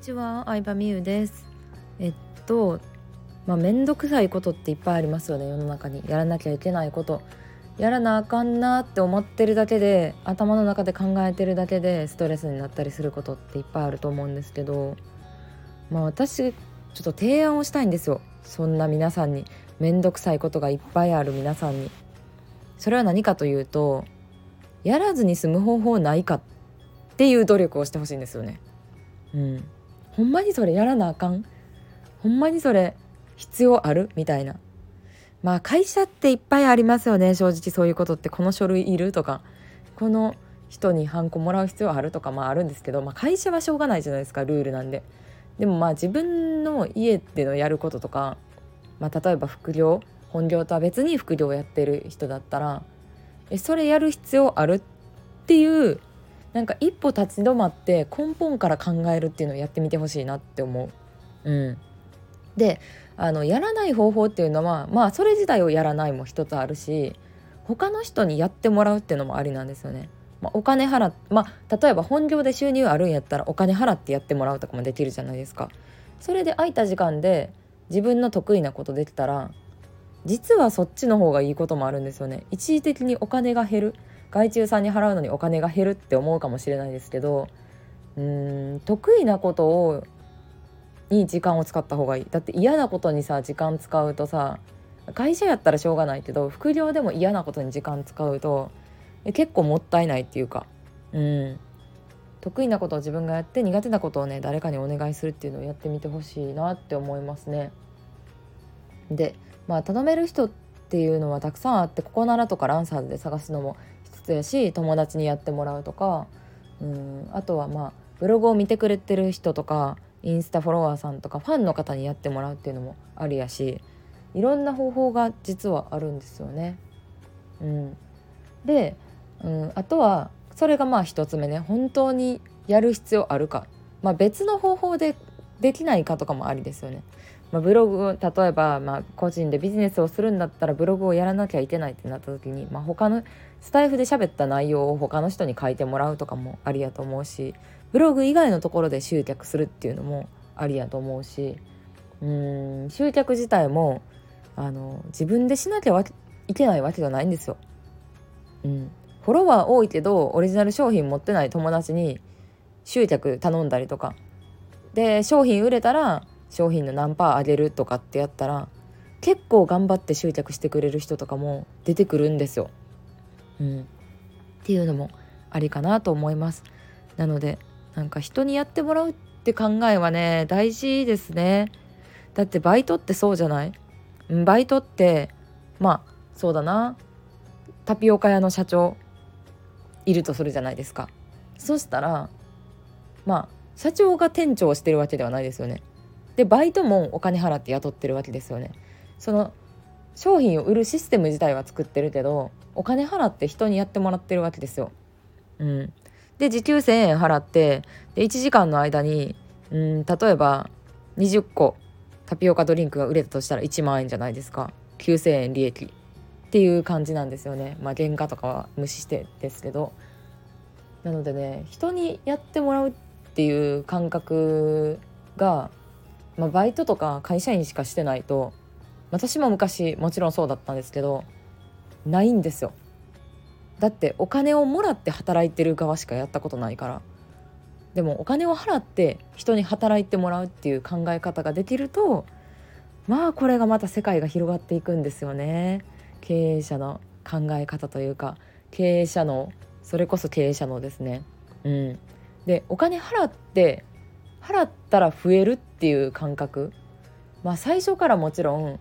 ちは、相葉美優です。えっとまあ面倒くさいことっていっぱいありますよね世の中に。やらなきゃいけないこと。やらなあかんなって思ってるだけで頭の中で考えてるだけでストレスになったりすることっていっぱいあると思うんですけど。まあ私ちょっと提案をしたいんですよ。そんな皆さんに。面倒くさいことがいっぱいある皆さんに。それは何かというとやらずに済む方法ないかっていう努力をしてほしいんですよね。うん。ほんまにそれやらなあかん？ほんまにそれ必要ある？みたいな。まあ会社っていっぱいありますよね正直。そういうことってこの書類いる？とか。この人にハンコもらう必要ある？とか。まああるんですけど、まあ、会社はしょうがないじゃないですかルールなんで。でもまあ自分の家でのやることとか、まあ、例えば副業？本業とは別に副業をやってる人だったら。えそれやる必要ある？っていうなんか一歩立ち止まって根本から考えるっていうのをやってみてほしいなって思う。うん、であのやらない方法っていうのはまあそれ自体をやらないも一つあるし他の人にやってもらうっていうのもありなんですよね。まあ、お金払っまあ例えば本業で収入あるんやったらお金払ってやってもらうとかもできるじゃないですか。それで空いた時間で自分の得意なことできたら実はそっちの方がいいこともあるんですよね。一時的にお金が減る外注さんに払うのにお金が減るって思うかもしれないですけどうん得意なことをに時間を使った方がいいだって嫌なことにさ時間使うとさ会社やったらしょうがないけど副業でも嫌なことに時間使うと結構もったいないっていうかうん得意なことを自分がやって苦手なことをね誰かにお願いするっていうのをやってみてほしいなって思いますね。でまあ頼める人っていうのはたくさんあってここならとかランサーズで探すのもやし友達にやってもらうとかうんあとはまあブログを見てくれてる人とかインスタフォロワーさんとかファンの方にやってもらうっていうのもありやしいろんな方法が実はあるんですよね。うん、で、うん、あとはそれがまあ一つ目ね本当にやる必要あるか、まあ、別の方法でできないかとかもありですよね。まあ、ブログ例えばま個人でビジネスをするんだったらブログをやらなきゃいけないってなった時に、まあ、他のスタイフで喋った内容を他の人に書いてもらうとかもありやと思うしブログ以外のところで集客するっていうのもありやと思うしうん集客自体もあの自分でしなきゃいけないわけじゃないんですよ。うん、フォロワー多いけどオリジナル商品持ってない友達に集客頼んだりとかで商品売れたら商品の何パー上げるとかってやったら結構頑張って集客してくれる人とかも出てくるんですよ。うん、っていうのもありかなと思います。なのでなんか人にやってもらうって考えはね大事ですね。だってバイトってそうじゃない？バイトってまあそうだなタピオカ屋の社長いるとするじゃないですか。そしたらまあ社長が店長をしてるわけではないですよね。でバイトもお金払って雇ってるわけですよね。その商品を売るシステム自体は作ってるけどお金払って人にやってもらってるわけですよ。うん、で時給1,000円払ってで1時間の間にうん例えば20個タピオカドリンクが売れたとしたら1万円じゃないですか。9,000円利益。っていう感じなんですよね。まあ原価とかは無視してですけど。なのでね人にやってもらうっていう感覚がまあ、バイトとか会社員しかしてないと私も昔もちろんそうだったんですけどないんですよ。だってお金をもらって働いてる側しかやったことないから。でもお金を払って人に働いてもらうっていう考え方ができるとまあこれがまた世界が広がっていくんですよね。経営者の考え方というか経営者のそれこそ経営者のですね。うん。でお金払って払ったら増えるっていう感覚まあ最初からもちろん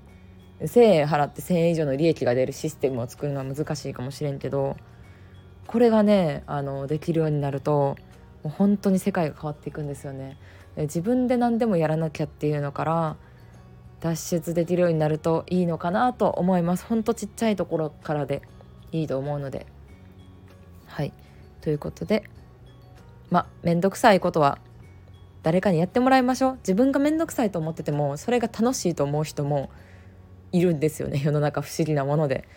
1,000円払って1,000円以上の利益が出るシステムを作るのは難しいかもしれんけどこれがねあのできるようになるともう本当に世界が変わっていくんですよね。自分で何でもやらなきゃっていうのから脱出できるようになるといいのかなと思います。ほんとちっちゃいところからでいいと思うので。はいということでまあ面倒くさいことは誰かにやってもらいましょう。自分が面倒くさいと思っててもそれが楽しいと思う人もいるんですよね。世の中不思議なもので。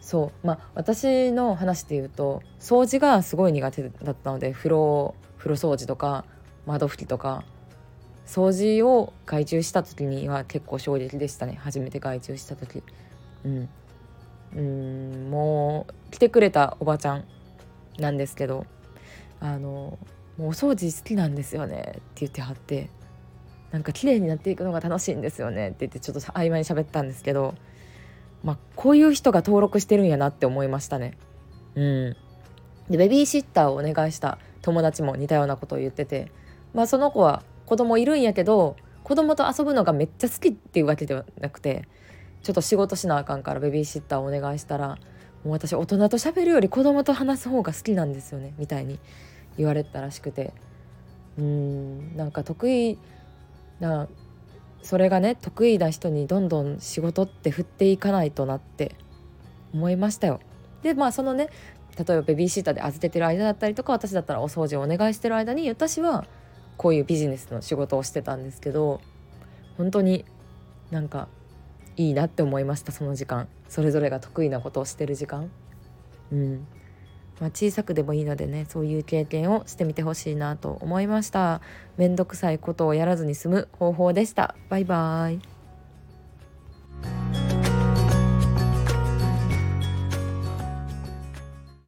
そう。まあ私の話で言うと掃除がすごい苦手だったので風呂風呂掃除とか窓拭きとか掃除を外注した時には結構衝撃でしたね。初めて外注した時。うん。うんもう来てくれたおばちゃんなんですけどあのもうお掃除好きなんですよねって言ってはってなんか綺麗になっていくのが楽しいんですよねって言ってちょっと曖昧に喋ったんですけどまあこういう人が登録してるんやなって思いましたね。うん。でベビーシッターをお願いした友達も似たようなことを言っててまあその子は子供いるんやけど子供と遊ぶのがめっちゃ好きっていうわけではなくてちょっと仕事しなあかんからベビーシッターをお願いしたらもう私大人と喋るより子供と話す方が好きなんですよねみたいに。言われたらしくて。うんなんか得意なそれがね得意な人にどんどん仕事って振っていかないとなって思いましたよ。でまあそのね例えばベビーシーターで預けてる間だったりとか私だったらお掃除をお願いしてる間に私はこういうビジネスの仕事をしてたんですけど本当になんかいいなって思いましたその時間。それぞれが得意なことをしてる時間。うん。まあ、小さくでもいいのでねそういう経験をしてみてほしいなと思いました。めんどくさいことをやらずに済む方法でした。バイバーイ。